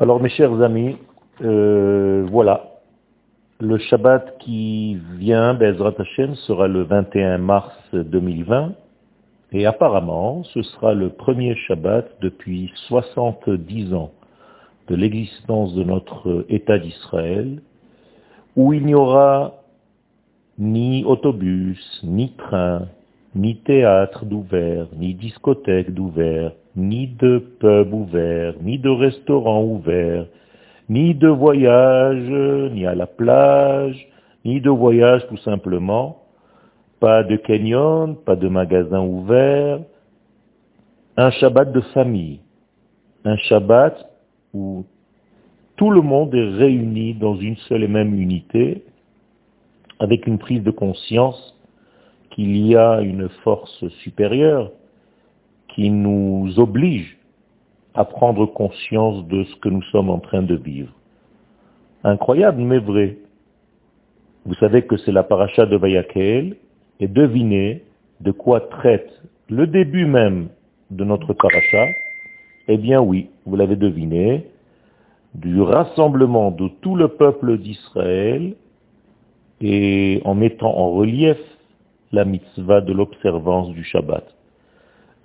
Alors mes chers amis, euh, voilà, le Shabbat qui vient, Bezrat Hashem, sera le 21 mars 2020, et apparemment ce sera le premier Shabbat depuis 70 ans de l'existence de notre État d'Israël, où il n'y aura ni autobus, ni train, ni théâtre d'ouvert, ni discothèque d'ouvert, ni de pub ouvert, ni de restaurant ouvert, ni de voyage, ni à la plage, ni de voyage tout simplement, pas de canyon, pas de magasin ouvert, un Shabbat de famille, un Shabbat où tout le monde est réuni dans une seule et même unité, avec une prise de conscience qu'il y a une force supérieure qui nous oblige à prendre conscience de ce que nous sommes en train de vivre. Incroyable, mais vrai. Vous savez que c'est la paracha de Vayakel, et devinez de quoi traite le début même de notre paracha. Eh bien oui, vous l'avez deviné, du rassemblement de tout le peuple d'Israël et en mettant en relief la mitzvah de l'observance du Shabbat.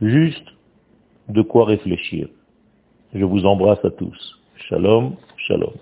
Juste de quoi réfléchir. Je vous embrasse à tous. Shalom, shalom.